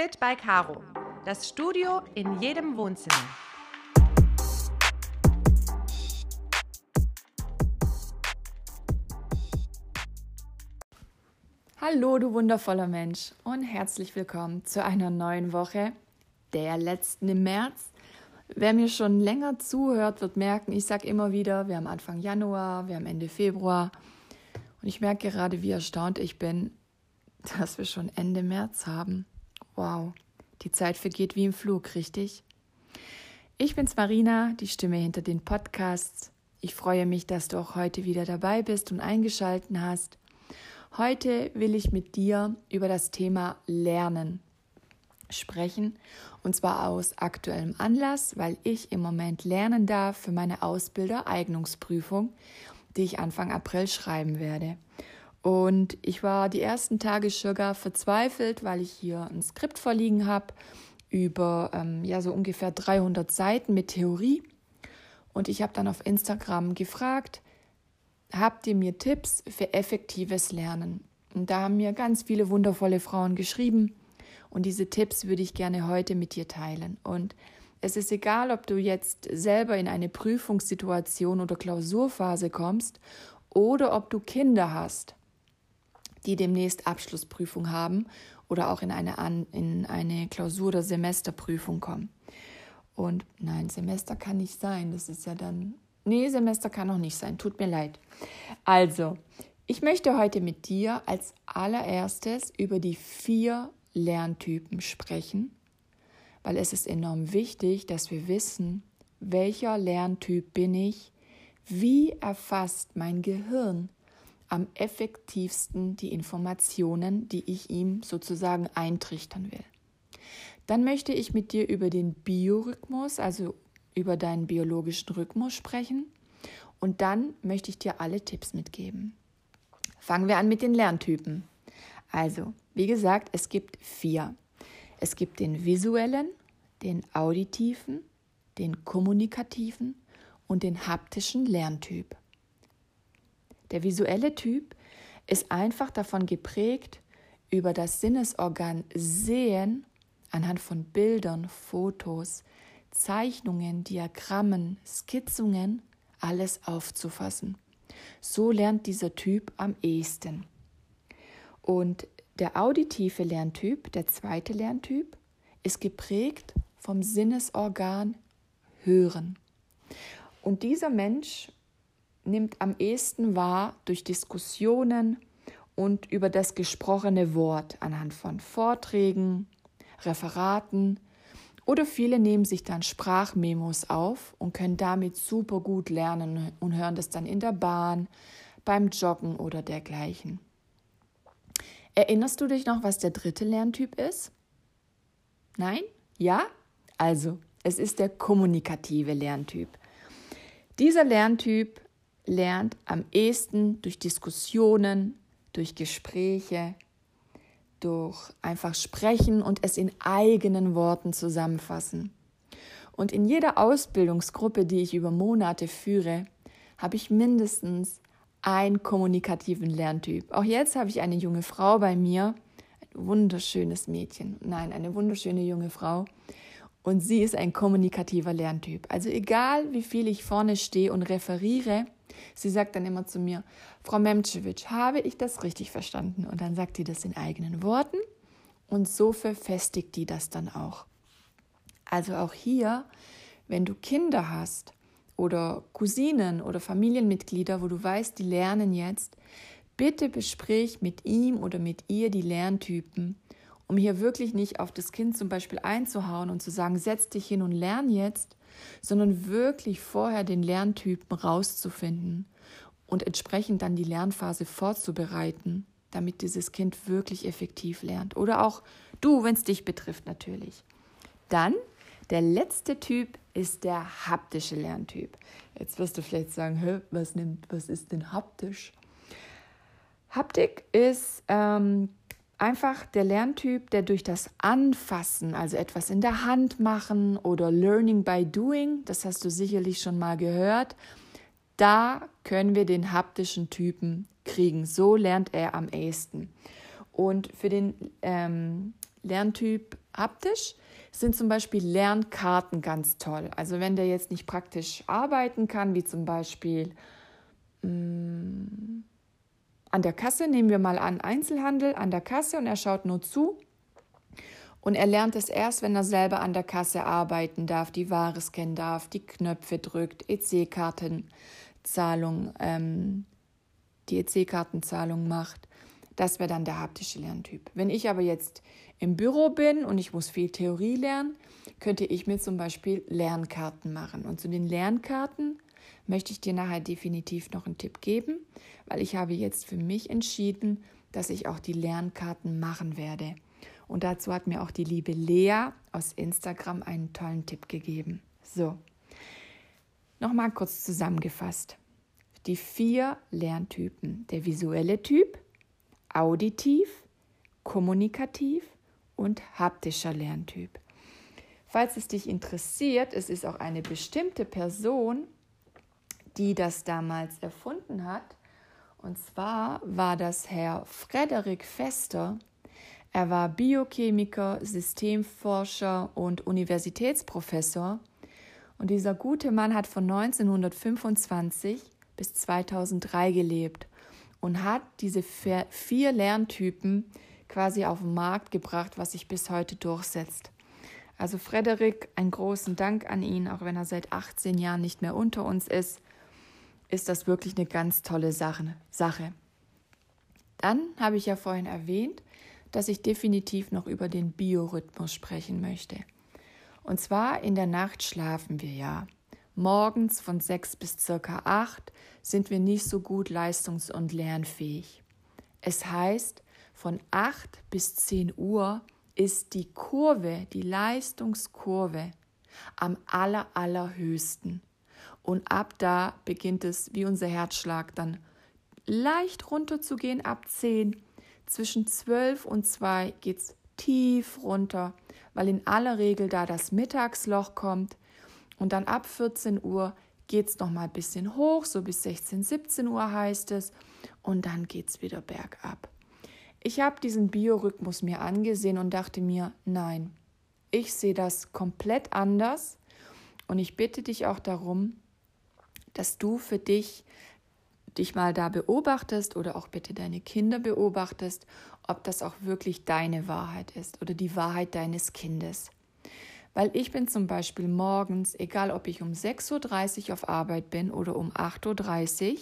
Fit by Caro. Das Studio in jedem Wohnzimmer. Hallo, du wundervoller Mensch und herzlich willkommen zu einer neuen Woche, der letzten im März. Wer mir schon länger zuhört, wird merken, ich sage immer wieder, wir haben Anfang Januar, wir haben Ende Februar und ich merke gerade, wie erstaunt ich bin, dass wir schon Ende März haben. Wow, die Zeit vergeht wie im Flug, richtig? Ich bin's Marina, die Stimme hinter den Podcasts. Ich freue mich, dass du auch heute wieder dabei bist und eingeschalten hast. Heute will ich mit dir über das Thema Lernen sprechen und zwar aus aktuellem Anlass, weil ich im Moment lernen darf für meine Ausbildereignungsprüfung, die ich Anfang April schreiben werde. Und ich war die ersten Tage sogar verzweifelt, weil ich hier ein Skript vorliegen habe über ähm, ja so ungefähr 300 Seiten mit Theorie. Und ich habe dann auf Instagram gefragt, habt ihr mir Tipps für effektives Lernen? Und da haben mir ganz viele wundervolle Frauen geschrieben. Und diese Tipps würde ich gerne heute mit dir teilen. Und es ist egal, ob du jetzt selber in eine Prüfungssituation oder Klausurphase kommst oder ob du Kinder hast die demnächst Abschlussprüfung haben oder auch in eine, in eine Klausur- oder Semesterprüfung kommen. Und nein, Semester kann nicht sein. Das ist ja dann. Nee, Semester kann auch nicht sein. Tut mir leid. Also, ich möchte heute mit dir als allererstes über die vier Lerntypen sprechen, weil es ist enorm wichtig, dass wir wissen, welcher Lerntyp bin ich, wie erfasst mein Gehirn am effektivsten die Informationen, die ich ihm sozusagen eintrichtern will. Dann möchte ich mit dir über den Biorhythmus, also über deinen biologischen Rhythmus sprechen. Und dann möchte ich dir alle Tipps mitgeben. Fangen wir an mit den Lerntypen. Also, wie gesagt, es gibt vier. Es gibt den visuellen, den auditiven, den kommunikativen und den haptischen Lerntyp. Der visuelle Typ ist einfach davon geprägt, über das Sinnesorgan Sehen anhand von Bildern, Fotos, Zeichnungen, Diagrammen, Skizzungen alles aufzufassen. So lernt dieser Typ am ehesten. Und der auditive Lerntyp, der zweite Lerntyp, ist geprägt vom Sinnesorgan Hören. Und dieser Mensch nimmt am ehesten wahr durch Diskussionen und über das gesprochene Wort anhand von Vorträgen, Referaten oder viele nehmen sich dann Sprachmemos auf und können damit super gut lernen und hören das dann in der Bahn, beim Joggen oder dergleichen. Erinnerst du dich noch, was der dritte Lerntyp ist? Nein? Ja? Also, es ist der kommunikative Lerntyp. Dieser Lerntyp lernt am ehesten durch Diskussionen, durch Gespräche, durch einfach sprechen und es in eigenen Worten zusammenfassen. Und in jeder Ausbildungsgruppe, die ich über Monate führe, habe ich mindestens einen kommunikativen Lerntyp. Auch jetzt habe ich eine junge Frau bei mir, ein wunderschönes Mädchen, nein, eine wunderschöne junge Frau. Und sie ist ein kommunikativer Lerntyp. Also egal, wie viel ich vorne stehe und referiere, Sie sagt dann immer zu mir, Frau Memcevic, habe ich das richtig verstanden? Und dann sagt die das in eigenen Worten und so verfestigt die das dann auch. Also auch hier, wenn du Kinder hast oder Cousinen oder Familienmitglieder, wo du weißt, die lernen jetzt, bitte besprich mit ihm oder mit ihr die Lerntypen, um hier wirklich nicht auf das Kind zum Beispiel einzuhauen und zu sagen, setz dich hin und lern jetzt, sondern wirklich vorher den Lerntypen rauszufinden und entsprechend dann die Lernphase vorzubereiten, damit dieses Kind wirklich effektiv lernt. Oder auch du, wenn es dich betrifft natürlich. Dann der letzte Typ ist der haptische Lerntyp. Jetzt wirst du vielleicht sagen, was, nimmt, was ist denn haptisch? Haptik ist ähm, einfach der Lerntyp, der durch das Anfassen, also etwas in der Hand machen oder Learning by Doing, das hast du sicherlich schon mal gehört, da können wir den haptischen Typen kriegen. So lernt er am ehesten. Und für den ähm, Lerntyp Haptisch sind zum Beispiel Lernkarten ganz toll. Also wenn der jetzt nicht praktisch arbeiten kann, wie zum Beispiel mh, mm, an der Kasse, nehmen wir mal an Einzelhandel an der Kasse und er schaut nur zu. Und er lernt es erst, wenn er selber an der Kasse arbeiten darf, die Ware scannen darf, die Knöpfe drückt, EC-Kartenzahlung, ähm, die EC-Kartenzahlung macht. Das wäre dann der haptische Lerntyp. Wenn ich aber jetzt im Büro bin und ich muss viel Theorie lernen, könnte ich mir zum Beispiel Lernkarten machen. Und zu den Lernkarten möchte ich dir nachher definitiv noch einen Tipp geben, weil ich habe jetzt für mich entschieden, dass ich auch die Lernkarten machen werde. Und dazu hat mir auch die liebe Lea aus Instagram einen tollen Tipp gegeben. So, nochmal kurz zusammengefasst. Die vier Lerntypen. Der visuelle Typ, auditiv, kommunikativ und haptischer Lerntyp. Falls es dich interessiert, es ist auch eine bestimmte Person, die das damals erfunden hat. Und zwar war das Herr Frederik Fester. Er war Biochemiker, Systemforscher und Universitätsprofessor. Und dieser gute Mann hat von 1925 bis 2003 gelebt und hat diese vier Lerntypen quasi auf den Markt gebracht, was sich bis heute durchsetzt. Also Frederik, einen großen Dank an ihn, auch wenn er seit 18 Jahren nicht mehr unter uns ist, ist das wirklich eine ganz tolle Sache. Dann habe ich ja vorhin erwähnt, dass ich definitiv noch über den Biorhythmus sprechen möchte. Und zwar in der Nacht schlafen wir ja. Morgens von 6 bis circa 8 sind wir nicht so gut leistungs- und lernfähig. Es heißt, von 8 bis 10 Uhr ist die Kurve, die Leistungskurve am aller, allerhöchsten. Und ab da beginnt es, wie unser Herzschlag, dann leicht runter zu gehen ab 10. Zwischen 12 und 2 geht es tief runter, weil in aller Regel da das Mittagsloch kommt. Und dann ab 14 Uhr geht es nochmal ein bisschen hoch, so bis 16, 17 Uhr heißt es. Und dann geht es wieder bergab. Ich habe diesen Biorhythmus mir angesehen und dachte mir, nein, ich sehe das komplett anders und ich bitte dich auch darum, dass du für dich dich mal da beobachtest oder auch bitte deine Kinder beobachtest, ob das auch wirklich deine Wahrheit ist oder die Wahrheit deines Kindes. Weil ich bin zum Beispiel morgens, egal ob ich um 6.30 Uhr auf Arbeit bin oder um 8.30 Uhr,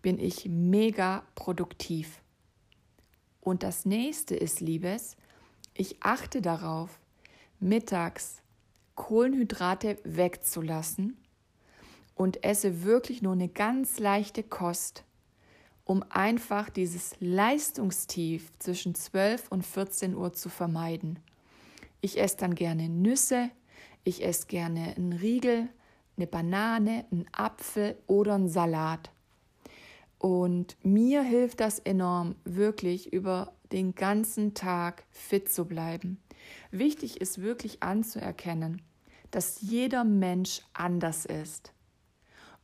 bin ich mega produktiv. Und das nächste ist, Liebes, ich achte darauf, mittags Kohlenhydrate wegzulassen und esse wirklich nur eine ganz leichte Kost, um einfach dieses Leistungstief zwischen 12 und 14 Uhr zu vermeiden. Ich esse dann gerne Nüsse, ich esse gerne einen Riegel, eine Banane, einen Apfel oder einen Salat. Und mir hilft das enorm, wirklich über den ganzen Tag fit zu bleiben. Wichtig ist wirklich anzuerkennen, dass jeder Mensch anders ist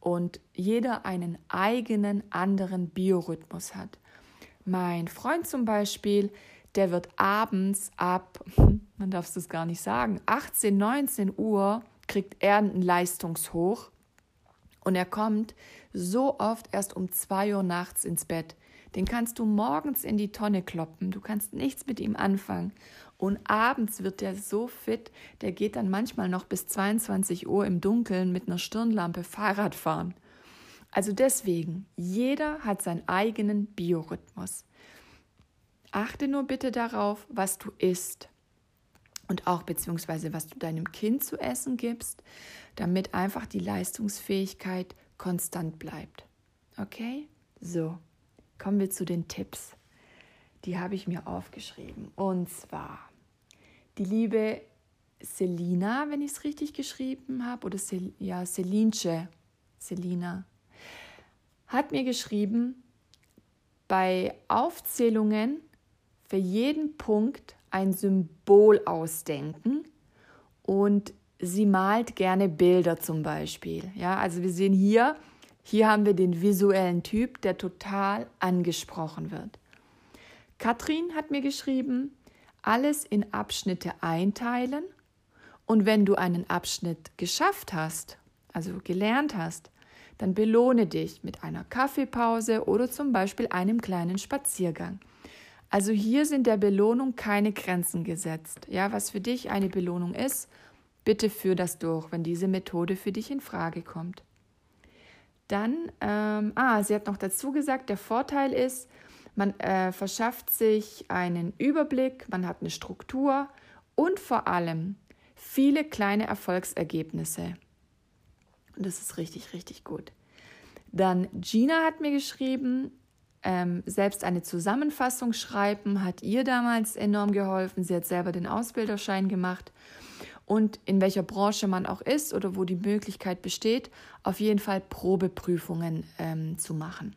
und jeder einen eigenen anderen Biorhythmus hat. Mein Freund zum Beispiel, der wird abends ab, man darf es gar nicht sagen, 18, 19 Uhr kriegt er einen Leistungshoch und er kommt so oft erst um zwei Uhr nachts ins Bett. Den kannst du morgens in die Tonne kloppen. Du kannst nichts mit ihm anfangen. Und abends wird der so fit, der geht dann manchmal noch bis 22 Uhr im Dunkeln mit einer Stirnlampe Fahrrad fahren. Also deswegen, jeder hat seinen eigenen Biorhythmus. Achte nur bitte darauf, was du isst und auch beziehungsweise was du deinem Kind zu essen gibst, damit einfach die Leistungsfähigkeit konstant bleibt. Okay? So, kommen wir zu den Tipps. Die habe ich mir aufgeschrieben. Und zwar die liebe Selina, wenn ich es richtig geschrieben habe, oder Sel ja, Selinche, Selina, hat mir geschrieben, bei Aufzählungen für jeden Punkt ein Symbol ausdenken und sie malt gerne Bilder zum Beispiel. Ja, also wir sehen hier, hier haben wir den visuellen Typ, der total angesprochen wird. Katrin hat mir geschrieben, alles in Abschnitte einteilen und wenn du einen Abschnitt geschafft hast, also gelernt hast, dann belohne dich mit einer Kaffeepause oder zum Beispiel einem kleinen Spaziergang. Also hier sind der Belohnung keine Grenzen gesetzt. Ja, was für dich eine Belohnung ist, bitte führ das durch, wenn diese Methode für dich in Frage kommt. Dann, ähm, ah, sie hat noch dazu gesagt, der Vorteil ist, man äh, verschafft sich einen Überblick, man hat eine Struktur und vor allem viele kleine Erfolgsergebnisse. Und das ist richtig, richtig gut. Dann Gina hat mir geschrieben, ähm, selbst eine Zusammenfassung schreiben hat ihr damals enorm geholfen. Sie hat selber den Ausbilderschein gemacht. Und in welcher Branche man auch ist oder wo die Möglichkeit besteht, auf jeden Fall Probeprüfungen ähm, zu machen.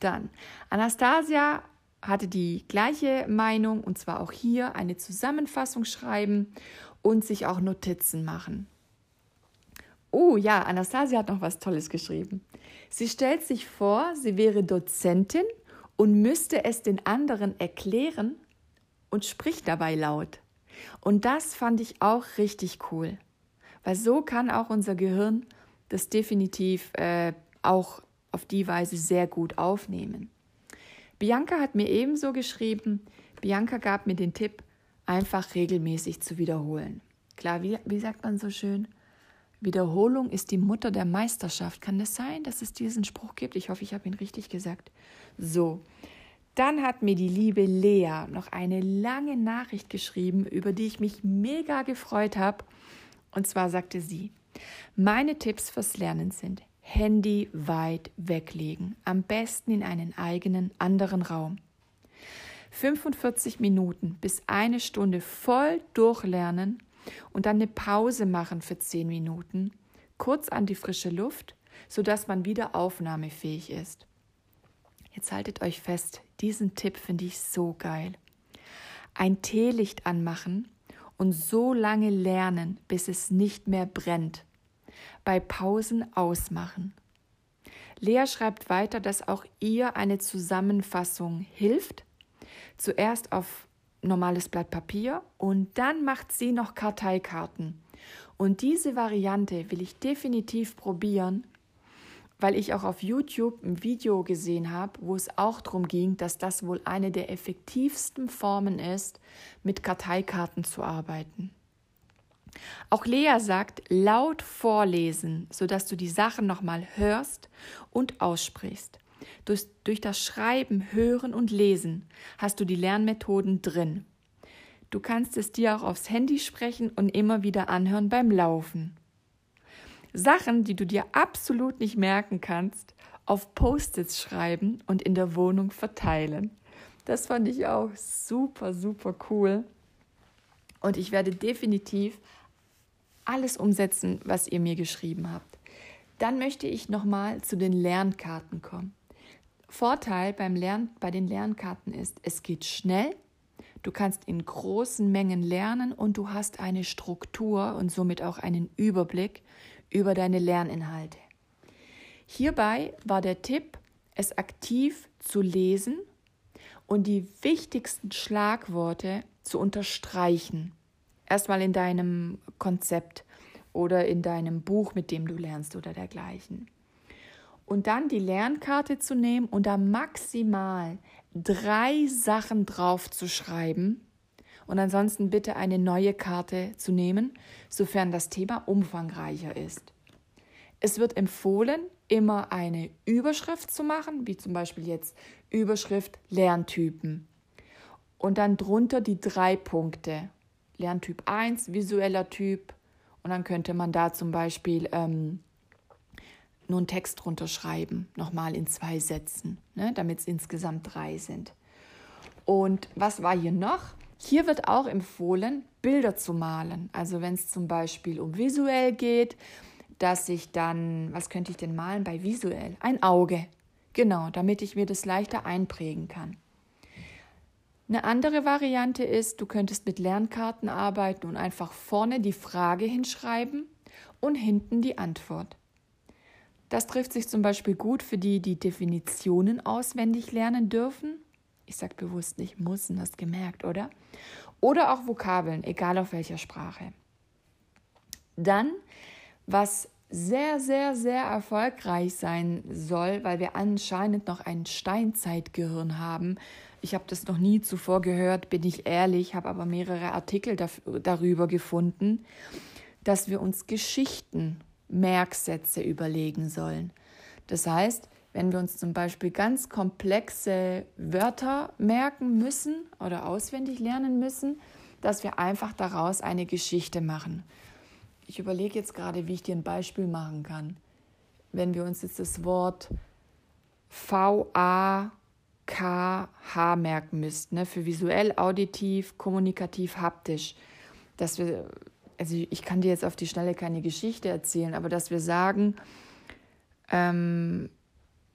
Dann, Anastasia hatte die gleiche Meinung und zwar auch hier eine Zusammenfassung schreiben und sich auch Notizen machen. Oh ja, Anastasia hat noch was Tolles geschrieben. Sie stellt sich vor, sie wäre Dozentin und müsste es den anderen erklären und spricht dabei laut. Und das fand ich auch richtig cool, weil so kann auch unser Gehirn das definitiv äh, auch auf die Weise sehr gut aufnehmen. Bianca hat mir ebenso geschrieben, Bianca gab mir den Tipp, einfach regelmäßig zu wiederholen. Klar, wie, wie sagt man so schön? Wiederholung ist die Mutter der Meisterschaft. Kann das sein, dass es diesen Spruch gibt? Ich hoffe, ich habe ihn richtig gesagt. So, dann hat mir die liebe Lea noch eine lange Nachricht geschrieben, über die ich mich mega gefreut habe. Und zwar sagte sie, meine Tipps fürs Lernen sind Handy weit weglegen, am besten in einen eigenen anderen Raum. 45 Minuten bis eine Stunde voll durchlernen und dann eine Pause machen für zehn Minuten, kurz an die frische Luft, sodass man wieder aufnahmefähig ist. Jetzt haltet euch fest, diesen Tipp finde ich so geil. Ein Teelicht anmachen und so lange lernen, bis es nicht mehr brennt. Bei Pausen ausmachen. Lea schreibt weiter, dass auch ihr eine Zusammenfassung hilft. Zuerst auf normales Blatt Papier und dann macht sie noch Karteikarten. Und diese Variante will ich definitiv probieren, weil ich auch auf YouTube ein Video gesehen habe, wo es auch darum ging, dass das wohl eine der effektivsten Formen ist, mit Karteikarten zu arbeiten. Auch Lea sagt, laut vorlesen, sodass du die Sachen nochmal hörst und aussprichst. Durch, durch das Schreiben, Hören und Lesen hast du die Lernmethoden drin. Du kannst es dir auch aufs Handy sprechen und immer wieder anhören beim Laufen. Sachen, die du dir absolut nicht merken kannst, auf Post-its schreiben und in der Wohnung verteilen. Das fand ich auch super, super cool. Und ich werde definitiv alles umsetzen, was ihr mir geschrieben habt. Dann möchte ich nochmal zu den Lernkarten kommen. Vorteil beim Lern, bei den Lernkarten ist, es geht schnell, du kannst in großen Mengen lernen und du hast eine Struktur und somit auch einen Überblick über deine Lerninhalte. Hierbei war der Tipp, es aktiv zu lesen und die wichtigsten Schlagworte zu unterstreichen. Erstmal in deinem Konzept oder in deinem Buch, mit dem du lernst oder dergleichen und dann die Lernkarte zu nehmen und da maximal drei Sachen drauf zu schreiben und ansonsten bitte eine neue Karte zu nehmen, sofern das Thema umfangreicher ist. Es wird empfohlen, immer eine Überschrift zu machen, wie zum Beispiel jetzt Überschrift Lerntypen. Und dann drunter die drei Punkte. Lerntyp 1, visueller Typ. Und dann könnte man da zum Beispiel ähm, nur einen Text drunter schreiben, nochmal in zwei Sätzen, ne, damit es insgesamt drei sind. Und was war hier noch? Hier wird auch empfohlen, Bilder zu malen. Also wenn es zum Beispiel um visuell geht, dass ich dann, was könnte ich denn malen bei visuell? Ein Auge. Genau, damit ich mir das leichter einprägen kann. Eine andere Variante ist, du könntest mit Lernkarten arbeiten und einfach vorne die Frage hinschreiben und hinten die Antwort. Das trifft sich zum Beispiel gut für die, die Definitionen auswendig lernen dürfen. Ich sage bewusst nicht müssen, hast gemerkt, oder? Oder auch Vokabeln, egal auf welcher Sprache. Dann, was sehr, sehr, sehr erfolgreich sein soll, weil wir anscheinend noch ein Steinzeitgehirn haben. Ich habe das noch nie zuvor gehört, bin ich ehrlich, habe aber mehrere Artikel darüber gefunden, dass wir uns Geschichten, Merksätze überlegen sollen. Das heißt, wenn wir uns zum Beispiel ganz komplexe Wörter merken müssen oder auswendig lernen müssen, dass wir einfach daraus eine Geschichte machen. Ich überlege jetzt gerade, wie ich dir ein Beispiel machen kann. Wenn wir uns jetzt das Wort V-A-K-H merken müssten, ne? für visuell, auditiv, kommunikativ, haptisch, dass wir, also ich kann dir jetzt auf die Schnelle keine Geschichte erzählen, aber dass wir sagen, ähm,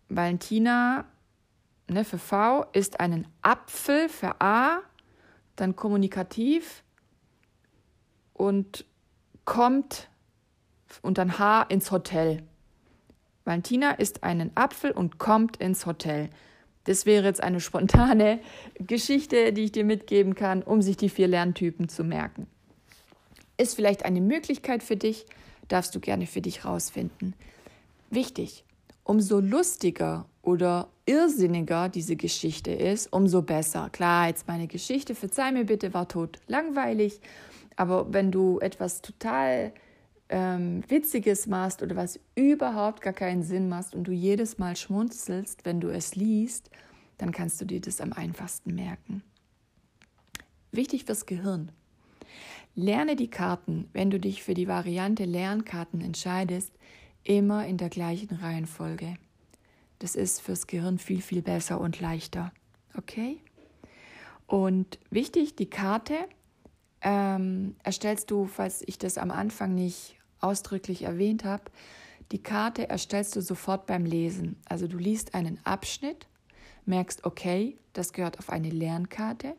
Valentina ne, für V ist einen Apfel für A, dann kommunikativ und kommt und dann H ins Hotel. Valentina isst einen Apfel und kommt ins Hotel. Das wäre jetzt eine spontane Geschichte, die ich dir mitgeben kann, um sich die vier Lerntypen zu merken. Ist vielleicht eine Möglichkeit für dich, darfst du gerne für dich rausfinden. Wichtig, umso lustiger oder irrsinniger diese Geschichte ist, umso besser. Klar, jetzt meine Geschichte, verzeih mir bitte, war tot langweilig aber wenn du etwas total ähm, Witziges machst oder was überhaupt gar keinen Sinn macht und du jedes Mal schmunzelst, wenn du es liest, dann kannst du dir das am einfachsten merken. Wichtig fürs Gehirn. Lerne die Karten, wenn du dich für die Variante Lernkarten entscheidest, immer in der gleichen Reihenfolge. Das ist fürs Gehirn viel, viel besser und leichter. Okay? Und wichtig, die Karte ähm, erstellst du, falls ich das am Anfang nicht ausdrücklich erwähnt habe, die Karte erstellst du sofort beim Lesen. Also du liest einen Abschnitt, merkst, okay, das gehört auf eine Lernkarte,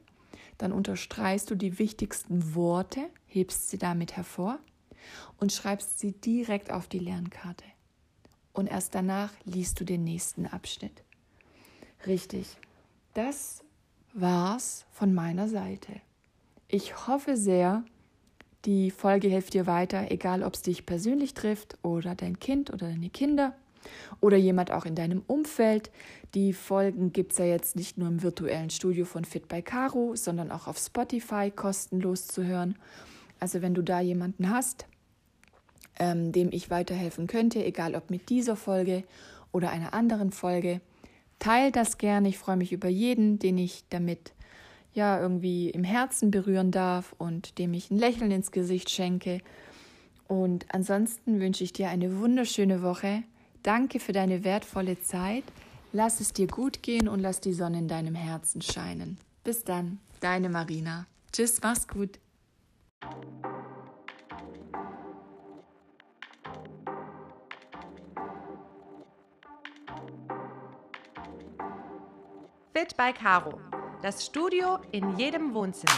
dann unterstreichst du die wichtigsten Worte, hebst sie damit hervor und schreibst sie direkt auf die Lernkarte. Und erst danach liest du den nächsten Abschnitt. Richtig. Das war's von meiner Seite. Ich hoffe sehr, die Folge hilft dir weiter, egal ob es dich persönlich trifft oder dein Kind oder deine Kinder oder jemand auch in deinem Umfeld. Die Folgen gibt es ja jetzt nicht nur im virtuellen Studio von Fit by Caro, sondern auch auf Spotify kostenlos zu hören. Also wenn du da jemanden hast, ähm, dem ich weiterhelfen könnte, egal ob mit dieser Folge oder einer anderen Folge, teile das gerne. Ich freue mich über jeden, den ich damit ja irgendwie im Herzen berühren darf und dem ich ein Lächeln ins Gesicht schenke. Und ansonsten wünsche ich dir eine wunderschöne Woche. Danke für deine wertvolle Zeit. Lass es dir gut gehen und lass die Sonne in deinem Herzen scheinen. Bis dann, deine Marina. Tschüss, mach's gut. Fit by Caro das Studio in jedem Wohnzimmer.